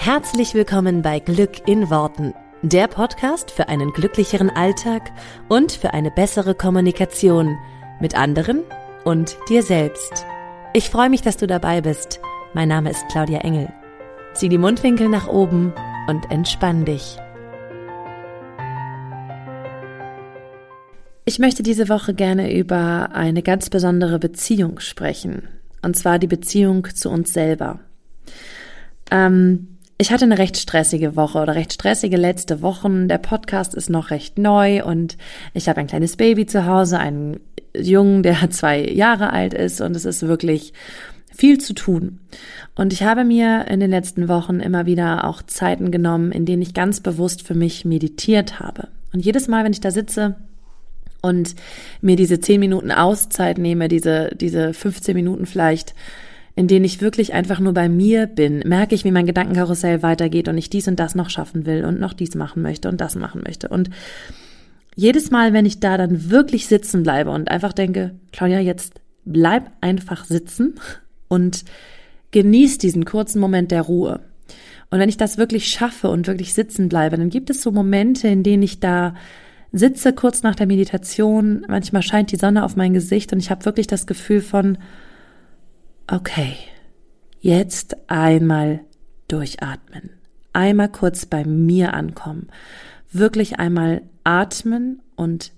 Herzlich willkommen bei Glück in Worten, der Podcast für einen glücklicheren Alltag und für eine bessere Kommunikation mit anderen und dir selbst. Ich freue mich, dass du dabei bist. Mein Name ist Claudia Engel. Zieh die Mundwinkel nach oben und entspann dich. Ich möchte diese Woche gerne über eine ganz besondere Beziehung sprechen. Und zwar die Beziehung zu uns selber. Ähm, ich hatte eine recht stressige Woche oder recht stressige letzte Wochen. Der Podcast ist noch recht neu und ich habe ein kleines Baby zu Hause, einen Jungen, der zwei Jahre alt ist und es ist wirklich viel zu tun. Und ich habe mir in den letzten Wochen immer wieder auch Zeiten genommen, in denen ich ganz bewusst für mich meditiert habe. Und jedes Mal, wenn ich da sitze und mir diese zehn Minuten Auszeit nehme, diese, diese 15 Minuten vielleicht, in denen ich wirklich einfach nur bei mir bin, merke ich, wie mein Gedankenkarussell weitergeht und ich dies und das noch schaffen will und noch dies machen möchte und das machen möchte. Und jedes Mal, wenn ich da dann wirklich sitzen bleibe und einfach denke, Claudia, jetzt bleib einfach sitzen und genieß diesen kurzen Moment der Ruhe. Und wenn ich das wirklich schaffe und wirklich sitzen bleibe, dann gibt es so Momente, in denen ich da sitze kurz nach der Meditation, manchmal scheint die Sonne auf mein Gesicht und ich habe wirklich das Gefühl von, Okay, jetzt einmal durchatmen. Einmal kurz bei mir ankommen. Wirklich einmal atmen und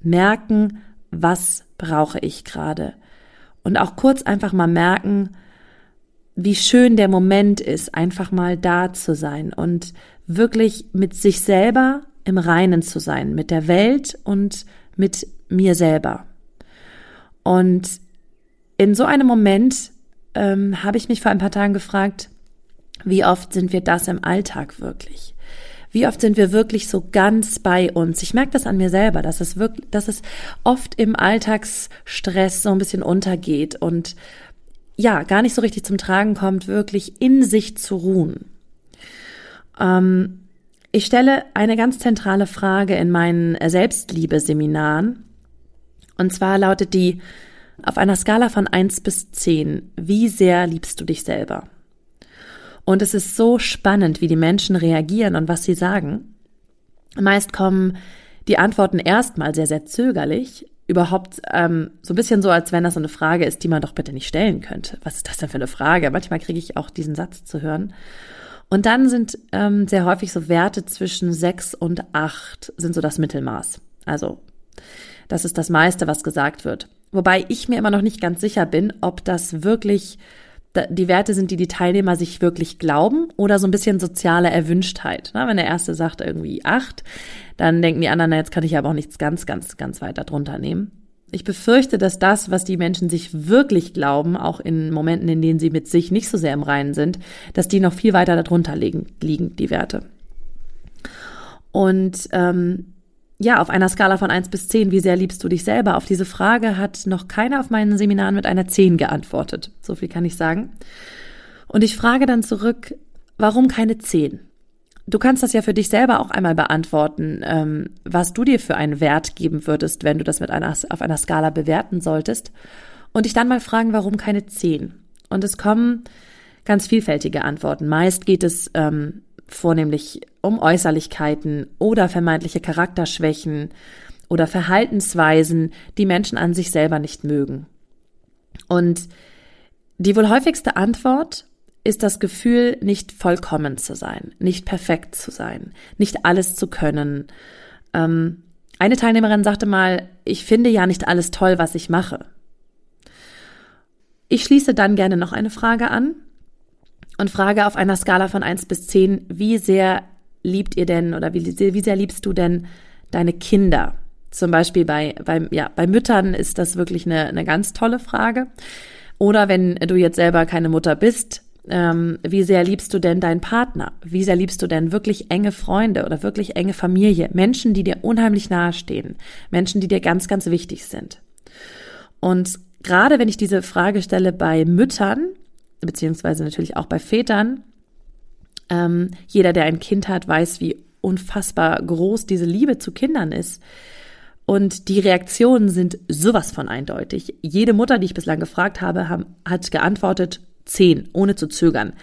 merken, was brauche ich gerade. Und auch kurz einfach mal merken, wie schön der Moment ist, einfach mal da zu sein und wirklich mit sich selber im Reinen zu sein, mit der Welt und mit mir selber. Und in so einem Moment ähm, habe ich mich vor ein paar Tagen gefragt, wie oft sind wir das im Alltag wirklich? Wie oft sind wir wirklich so ganz bei uns? Ich merke das an mir selber, dass es wirklich, dass es oft im Alltagsstress so ein bisschen untergeht und ja, gar nicht so richtig zum Tragen kommt, wirklich in sich zu ruhen. Ähm, ich stelle eine ganz zentrale Frage in meinen Selbstliebe-Seminaren. Und zwar lautet die, auf einer Skala von eins bis zehn, wie sehr liebst du dich selber? Und es ist so spannend, wie die Menschen reagieren und was sie sagen. Meist kommen die Antworten erstmal sehr, sehr zögerlich, überhaupt ähm, so ein bisschen so, als wenn das so eine Frage ist, die man doch bitte nicht stellen könnte. Was ist das denn für eine Frage? Manchmal kriege ich auch diesen Satz zu hören. Und dann sind ähm, sehr häufig so Werte zwischen sechs und acht sind so das Mittelmaß. Also das ist das meiste, was gesagt wird. Wobei ich mir immer noch nicht ganz sicher bin, ob das wirklich die Werte sind, die die Teilnehmer sich wirklich glauben oder so ein bisschen soziale Erwünschtheit. Wenn der erste sagt irgendwie acht, dann denken die anderen, na, jetzt kann ich aber auch nichts ganz, ganz, ganz weiter drunter nehmen. Ich befürchte, dass das, was die Menschen sich wirklich glauben, auch in Momenten, in denen sie mit sich nicht so sehr im Reinen sind, dass die noch viel weiter darunter liegen, liegen die Werte. Und ähm, ja, auf einer Skala von eins bis zehn, wie sehr liebst du dich selber? Auf diese Frage hat noch keiner auf meinen Seminaren mit einer zehn geantwortet. So viel kann ich sagen. Und ich frage dann zurück, warum keine zehn? Du kannst das ja für dich selber auch einmal beantworten, ähm, was du dir für einen Wert geben würdest, wenn du das mit einer, auf einer Skala bewerten solltest. Und dich dann mal fragen, warum keine zehn? Und es kommen ganz vielfältige Antworten. Meist geht es ähm, vornehmlich um Äußerlichkeiten oder vermeintliche Charakterschwächen oder Verhaltensweisen, die Menschen an sich selber nicht mögen. Und die wohl häufigste Antwort ist das Gefühl, nicht vollkommen zu sein, nicht perfekt zu sein, nicht alles zu können. Ähm, eine Teilnehmerin sagte mal, ich finde ja nicht alles toll, was ich mache. Ich schließe dann gerne noch eine Frage an und frage auf einer Skala von eins bis zehn, wie sehr liebt ihr denn oder wie, wie sehr liebst du denn deine Kinder? Zum Beispiel bei, bei, ja, bei Müttern ist das wirklich eine, eine ganz tolle Frage. Oder wenn du jetzt selber keine Mutter bist, ähm, wie sehr liebst du denn deinen Partner? Wie sehr liebst du denn wirklich enge Freunde oder wirklich enge Familie? Menschen, die dir unheimlich nahestehen. Menschen, die dir ganz, ganz wichtig sind. Und gerade wenn ich diese Frage stelle bei Müttern, beziehungsweise natürlich auch bei Vätern. Ähm, jeder, der ein Kind hat, weiß, wie unfassbar groß diese Liebe zu Kindern ist. Und die Reaktionen sind sowas von eindeutig. Jede Mutter, die ich bislang gefragt habe, haben, hat geantwortet zehn, ohne zu zögern.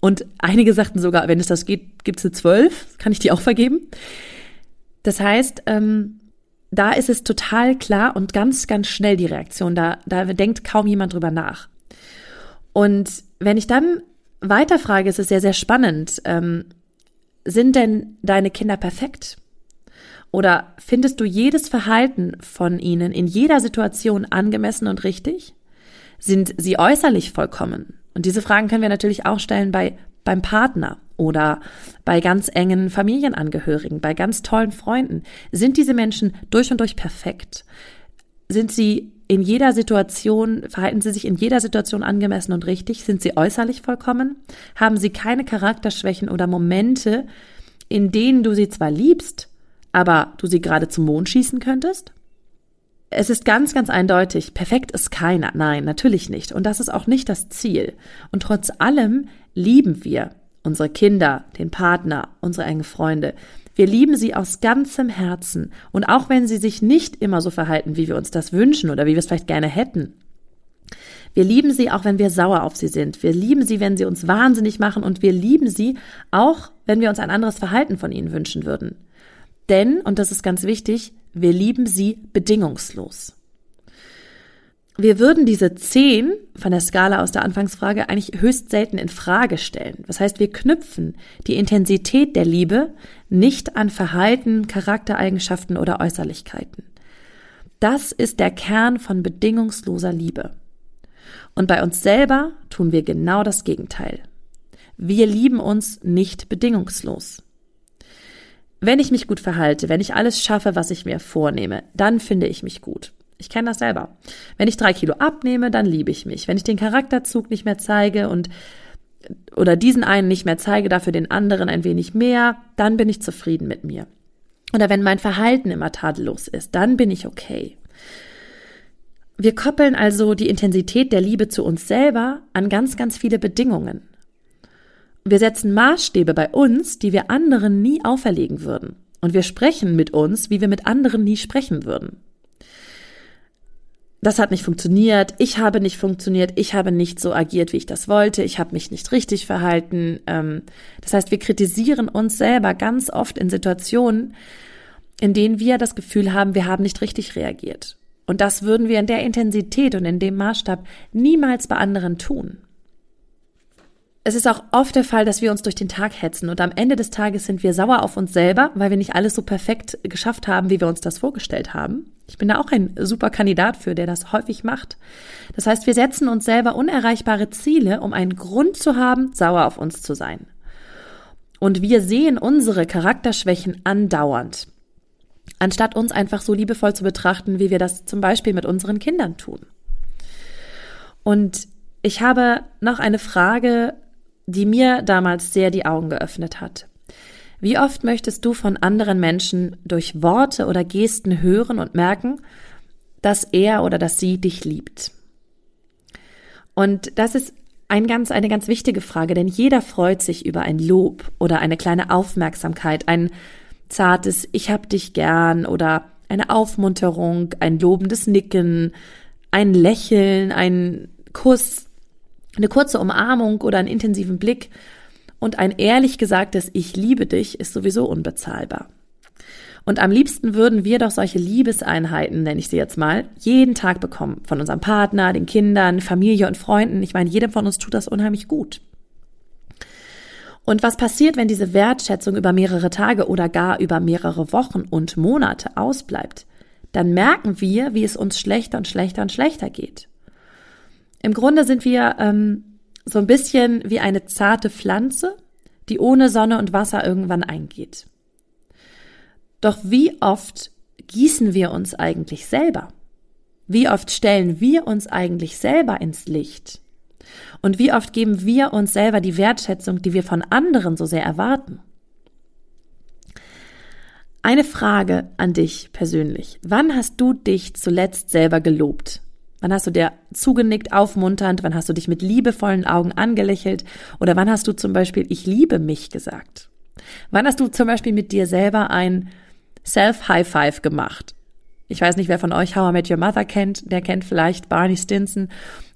Und einige sagten sogar, wenn es das geht, gibt es eine zwölf, kann ich die auch vergeben. Das heißt, ähm, da ist es total klar und ganz, ganz schnell die Reaktion. Da, da denkt kaum jemand drüber nach. Und wenn ich dann weiterfrage, ist es sehr, sehr spannend. Ähm, sind denn deine Kinder perfekt? Oder findest du jedes Verhalten von ihnen in jeder Situation angemessen und richtig? Sind sie äußerlich vollkommen? Und diese Fragen können wir natürlich auch stellen bei, beim Partner oder bei ganz engen Familienangehörigen, bei ganz tollen Freunden. Sind diese Menschen durch und durch perfekt? Sind sie in jeder Situation, verhalten sie sich in jeder Situation angemessen und richtig? Sind sie äußerlich vollkommen? Haben sie keine Charakterschwächen oder Momente, in denen du sie zwar liebst, aber du sie gerade zum Mond schießen könntest? Es ist ganz, ganz eindeutig, perfekt ist keiner. Nein, natürlich nicht. Und das ist auch nicht das Ziel. Und trotz allem lieben wir unsere Kinder, den Partner, unsere engen Freunde. Wir lieben sie aus ganzem Herzen. Und auch wenn sie sich nicht immer so verhalten, wie wir uns das wünschen oder wie wir es vielleicht gerne hätten. Wir lieben sie auch, wenn wir sauer auf sie sind. Wir lieben sie, wenn sie uns wahnsinnig machen. Und wir lieben sie auch, wenn wir uns ein anderes Verhalten von ihnen wünschen würden. Denn, und das ist ganz wichtig, wir lieben sie bedingungslos. Wir würden diese zehn von der Skala aus der Anfangsfrage eigentlich höchst selten in Frage stellen. Das heißt, wir knüpfen die Intensität der Liebe nicht an Verhalten, Charaktereigenschaften oder Äußerlichkeiten. Das ist der Kern von bedingungsloser Liebe. Und bei uns selber tun wir genau das Gegenteil. Wir lieben uns nicht bedingungslos. Wenn ich mich gut verhalte, wenn ich alles schaffe, was ich mir vornehme, dann finde ich mich gut. Ich kenne das selber. Wenn ich drei Kilo abnehme, dann liebe ich mich. Wenn ich den Charakterzug nicht mehr zeige und oder diesen einen nicht mehr zeige, dafür den anderen ein wenig mehr, dann bin ich zufrieden mit mir. Oder wenn mein Verhalten immer tadellos ist, dann bin ich okay. Wir koppeln also die Intensität der Liebe zu uns selber an ganz, ganz viele Bedingungen. Wir setzen Maßstäbe bei uns, die wir anderen nie auferlegen würden. Und wir sprechen mit uns, wie wir mit anderen nie sprechen würden. Das hat nicht funktioniert, ich habe nicht funktioniert, ich habe nicht so agiert, wie ich das wollte, ich habe mich nicht richtig verhalten. Ähm, das heißt, wir kritisieren uns selber ganz oft in Situationen, in denen wir das Gefühl haben, wir haben nicht richtig reagiert. Und das würden wir in der Intensität und in dem Maßstab niemals bei anderen tun es ist auch oft der Fall, dass wir uns durch den Tag hetzen und am Ende des Tages sind wir sauer auf uns selber, weil wir nicht alles so perfekt geschafft haben, wie wir uns das vorgestellt haben. Ich bin da auch ein super Kandidat für, der das häufig macht. Das heißt, wir setzen uns selber unerreichbare Ziele, um einen Grund zu haben, sauer auf uns zu sein. Und wir sehen unsere Charakterschwächen andauernd, anstatt uns einfach so liebevoll zu betrachten, wie wir das zum Beispiel mit unseren Kindern tun. Und ich habe noch eine Frage die mir damals sehr die Augen geöffnet hat. Wie oft möchtest du von anderen Menschen durch Worte oder Gesten hören und merken, dass er oder dass sie dich liebt? Und das ist ein ganz, eine ganz wichtige Frage, denn jeder freut sich über ein Lob oder eine kleine Aufmerksamkeit, ein zartes Ich hab dich gern oder eine Aufmunterung, ein lobendes Nicken, ein Lächeln, ein Kuss, eine kurze Umarmung oder einen intensiven Blick und ein ehrlich gesagtes Ich liebe dich ist sowieso unbezahlbar. Und am liebsten würden wir doch solche Liebeseinheiten, nenne ich sie jetzt mal, jeden Tag bekommen. Von unserem Partner, den Kindern, Familie und Freunden. Ich meine, jedem von uns tut das unheimlich gut. Und was passiert, wenn diese Wertschätzung über mehrere Tage oder gar über mehrere Wochen und Monate ausbleibt? Dann merken wir, wie es uns schlechter und schlechter und schlechter geht. Im Grunde sind wir ähm, so ein bisschen wie eine zarte Pflanze, die ohne Sonne und Wasser irgendwann eingeht. Doch wie oft gießen wir uns eigentlich selber? Wie oft stellen wir uns eigentlich selber ins Licht? Und wie oft geben wir uns selber die Wertschätzung, die wir von anderen so sehr erwarten? Eine Frage an dich persönlich. Wann hast du dich zuletzt selber gelobt? Wann hast du dir zugenickt, aufmunternd? Wann hast du dich mit liebevollen Augen angelächelt? Oder wann hast du zum Beispiel Ich liebe mich gesagt? Wann hast du zum Beispiel mit dir selber ein Self-High-Five gemacht? Ich weiß nicht, wer von euch How I Met Your Mother kennt. Der kennt vielleicht Barney Stinson.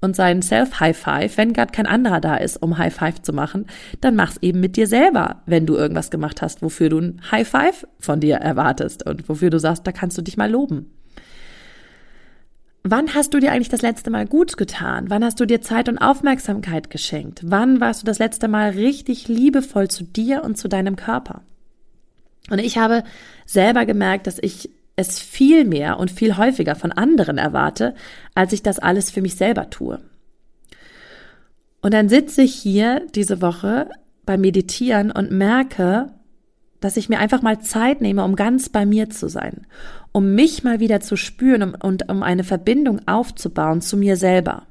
und seinen Self-High-Five, wenn gerade kein anderer da ist, um High-Five zu machen, dann mach's eben mit dir selber, wenn du irgendwas gemacht hast, wofür du ein High-Five von dir erwartest und wofür du sagst, da kannst du dich mal loben. Wann hast du dir eigentlich das letzte Mal gut getan? Wann hast du dir Zeit und Aufmerksamkeit geschenkt? Wann warst du das letzte Mal richtig liebevoll zu dir und zu deinem Körper? Und ich habe selber gemerkt, dass ich es viel mehr und viel häufiger von anderen erwarte, als ich das alles für mich selber tue. Und dann sitze ich hier diese Woche beim Meditieren und merke, dass ich mir einfach mal Zeit nehme, um ganz bei mir zu sein, um mich mal wieder zu spüren und um eine Verbindung aufzubauen zu mir selber.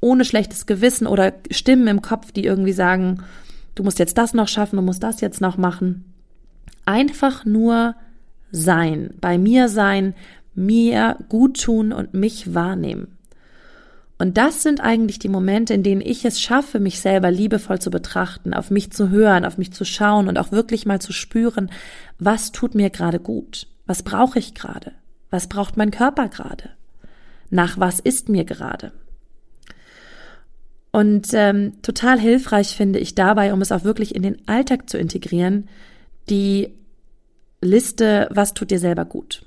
Ohne schlechtes Gewissen oder Stimmen im Kopf, die irgendwie sagen, du musst jetzt das noch schaffen, du musst das jetzt noch machen. Einfach nur sein, bei mir sein, mir gut tun und mich wahrnehmen. Und das sind eigentlich die Momente, in denen ich es schaffe, mich selber liebevoll zu betrachten, auf mich zu hören, auf mich zu schauen und auch wirklich mal zu spüren, was tut mir gerade gut? Was brauche ich gerade? Was braucht mein Körper gerade? Nach was ist mir gerade? Und ähm, total hilfreich finde ich dabei, um es auch wirklich in den Alltag zu integrieren, die Liste, was tut dir selber gut.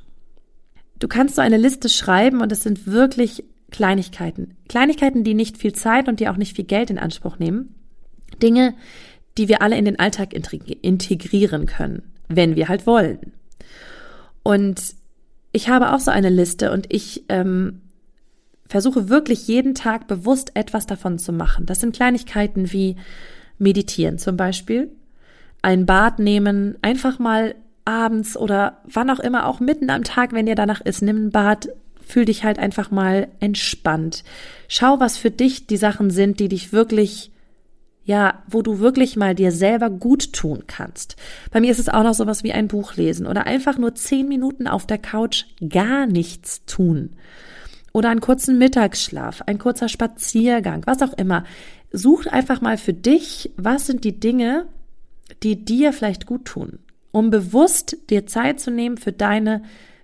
Du kannst so eine Liste schreiben und es sind wirklich Kleinigkeiten. Kleinigkeiten, die nicht viel Zeit und die auch nicht viel Geld in Anspruch nehmen. Dinge, die wir alle in den Alltag integrieren können, wenn wir halt wollen. Und ich habe auch so eine Liste und ich ähm, versuche wirklich jeden Tag bewusst etwas davon zu machen. Das sind Kleinigkeiten wie meditieren zum Beispiel, ein Bad nehmen, einfach mal abends oder wann auch immer, auch mitten am Tag, wenn dir danach ist, nimm ein Bad, fühl dich halt einfach mal entspannt. Schau, was für dich die Sachen sind, die dich wirklich ja, wo du wirklich mal dir selber gut tun kannst. Bei mir ist es auch noch sowas wie ein Buch lesen oder einfach nur zehn Minuten auf der Couch gar nichts tun. Oder einen kurzen Mittagsschlaf, ein kurzer Spaziergang, was auch immer. Such einfach mal für dich, was sind die Dinge, die dir vielleicht gut tun, um bewusst dir Zeit zu nehmen für deine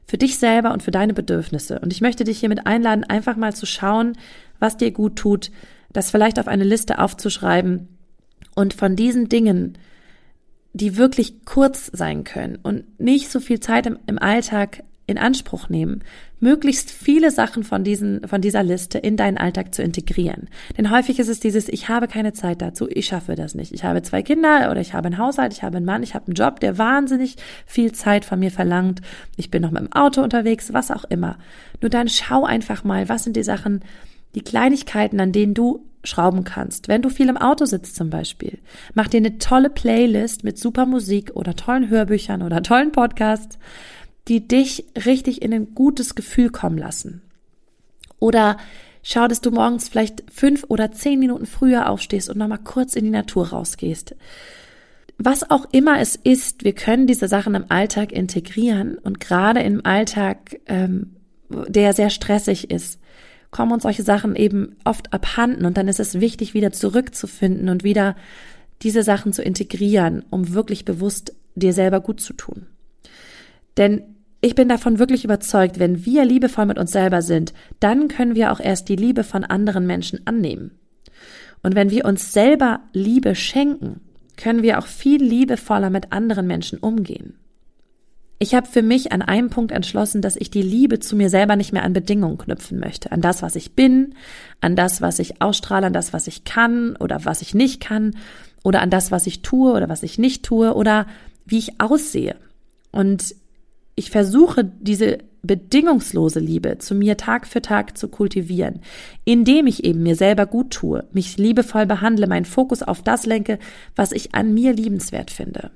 für dich selber und für deine Bedürfnisse. Und ich möchte dich hiermit einladen, einfach mal zu schauen, was dir gut tut, das vielleicht auf eine Liste aufzuschreiben und von diesen Dingen, die wirklich kurz sein können und nicht so viel Zeit im, im Alltag in Anspruch nehmen, möglichst viele Sachen von diesen, von dieser Liste in deinen Alltag zu integrieren. Denn häufig ist es dieses, ich habe keine Zeit dazu, ich schaffe das nicht. Ich habe zwei Kinder oder ich habe einen Haushalt, ich habe einen Mann, ich habe einen Job, der wahnsinnig viel Zeit von mir verlangt. Ich bin noch mit dem Auto unterwegs, was auch immer. Nur dann schau einfach mal, was sind die Sachen, die Kleinigkeiten, an denen du schrauben kannst. Wenn du viel im Auto sitzt zum Beispiel, mach dir eine tolle Playlist mit super Musik oder tollen Hörbüchern oder tollen Podcasts die dich richtig in ein gutes Gefühl kommen lassen. Oder schau, dass du morgens vielleicht fünf oder zehn Minuten früher aufstehst und nochmal kurz in die Natur rausgehst. Was auch immer es ist, wir können diese Sachen im Alltag integrieren und gerade im Alltag, ähm, der sehr stressig ist, kommen uns solche Sachen eben oft abhanden und dann ist es wichtig, wieder zurückzufinden und wieder diese Sachen zu integrieren, um wirklich bewusst dir selber gut zu tun. Denn ich bin davon wirklich überzeugt, wenn wir liebevoll mit uns selber sind, dann können wir auch erst die Liebe von anderen Menschen annehmen. Und wenn wir uns selber Liebe schenken, können wir auch viel liebevoller mit anderen Menschen umgehen. Ich habe für mich an einem Punkt entschlossen, dass ich die Liebe zu mir selber nicht mehr an Bedingungen knüpfen möchte. An das, was ich bin, an das, was ich ausstrahle, an das, was ich kann oder was ich nicht kann oder an das, was ich tue oder was ich nicht tue oder wie ich aussehe. Und ich versuche diese bedingungslose Liebe zu mir Tag für Tag zu kultivieren, indem ich eben mir selber gut tue, mich liebevoll behandle, meinen Fokus auf das lenke, was ich an mir liebenswert finde.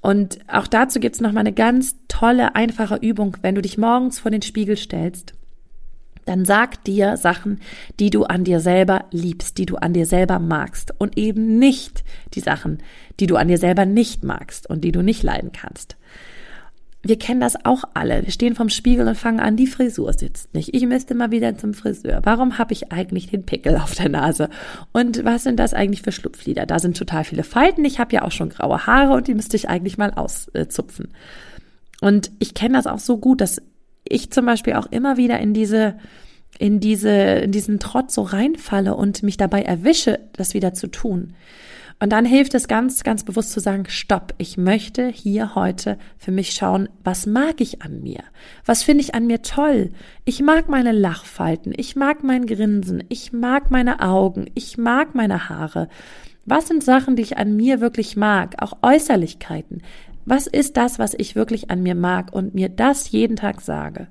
Und auch dazu gibt's noch mal eine ganz tolle, einfache Übung, wenn du dich morgens vor den Spiegel stellst. Dann sag dir Sachen, die du an dir selber liebst, die du an dir selber magst und eben nicht die Sachen, die du an dir selber nicht magst und die du nicht leiden kannst. Wir kennen das auch alle. Wir stehen vorm Spiegel und fangen an, die Frisur sitzt nicht. Ich müsste mal wieder zum Friseur. Warum habe ich eigentlich den Pickel auf der Nase? Und was sind das eigentlich für Schlupflider? Da sind total viele Falten. Ich habe ja auch schon graue Haare und die müsste ich eigentlich mal auszupfen. Und ich kenne das auch so gut, dass ich zum Beispiel auch immer wieder in diese in diese, in diesen Trott so reinfalle und mich dabei erwische, das wieder zu tun. Und dann hilft es ganz, ganz bewusst zu sagen, stopp, ich möchte hier heute für mich schauen, was mag ich an mir? Was finde ich an mir toll? Ich mag meine Lachfalten, ich mag mein Grinsen, ich mag meine Augen, ich mag meine Haare. Was sind Sachen, die ich an mir wirklich mag? Auch Äußerlichkeiten. Was ist das, was ich wirklich an mir mag und mir das jeden Tag sage?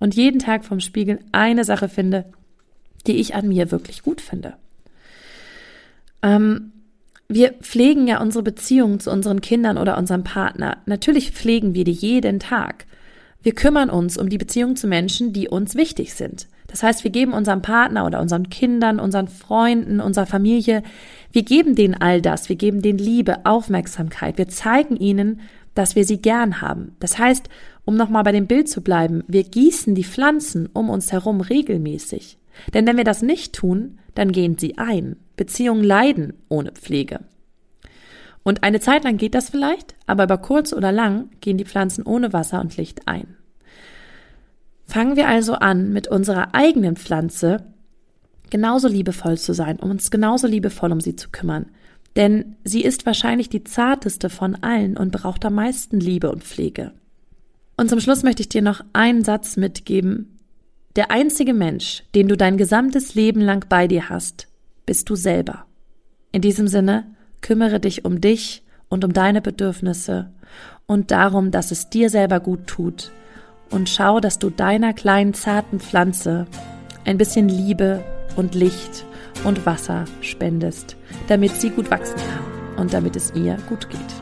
Und jeden Tag vom Spiegel eine Sache finde, die ich an mir wirklich gut finde. Ähm, wir pflegen ja unsere Beziehung zu unseren Kindern oder unserem Partner. Natürlich pflegen wir die jeden Tag. Wir kümmern uns um die Beziehung zu Menschen, die uns wichtig sind. Das heißt, wir geben unserem Partner oder unseren Kindern, unseren Freunden, unserer Familie, wir geben denen all das. Wir geben denen Liebe, Aufmerksamkeit. Wir zeigen ihnen, dass wir sie gern haben. Das heißt, um nochmal bei dem Bild zu bleiben, wir gießen die Pflanzen um uns herum regelmäßig. Denn wenn wir das nicht tun, dann gehen sie ein. Beziehungen leiden ohne Pflege. Und eine Zeit lang geht das vielleicht, aber über kurz oder lang gehen die Pflanzen ohne Wasser und Licht ein. Fangen wir also an, mit unserer eigenen Pflanze genauso liebevoll zu sein, um uns genauso liebevoll um sie zu kümmern. Denn sie ist wahrscheinlich die zarteste von allen und braucht am meisten Liebe und Pflege. Und zum Schluss möchte ich dir noch einen Satz mitgeben, der einzige Mensch, den du dein gesamtes Leben lang bei dir hast, bist du selber. In diesem Sinne, kümmere dich um dich und um deine Bedürfnisse und darum, dass es dir selber gut tut und schau, dass du deiner kleinen zarten Pflanze ein bisschen Liebe und Licht und Wasser spendest, damit sie gut wachsen kann und damit es ihr gut geht.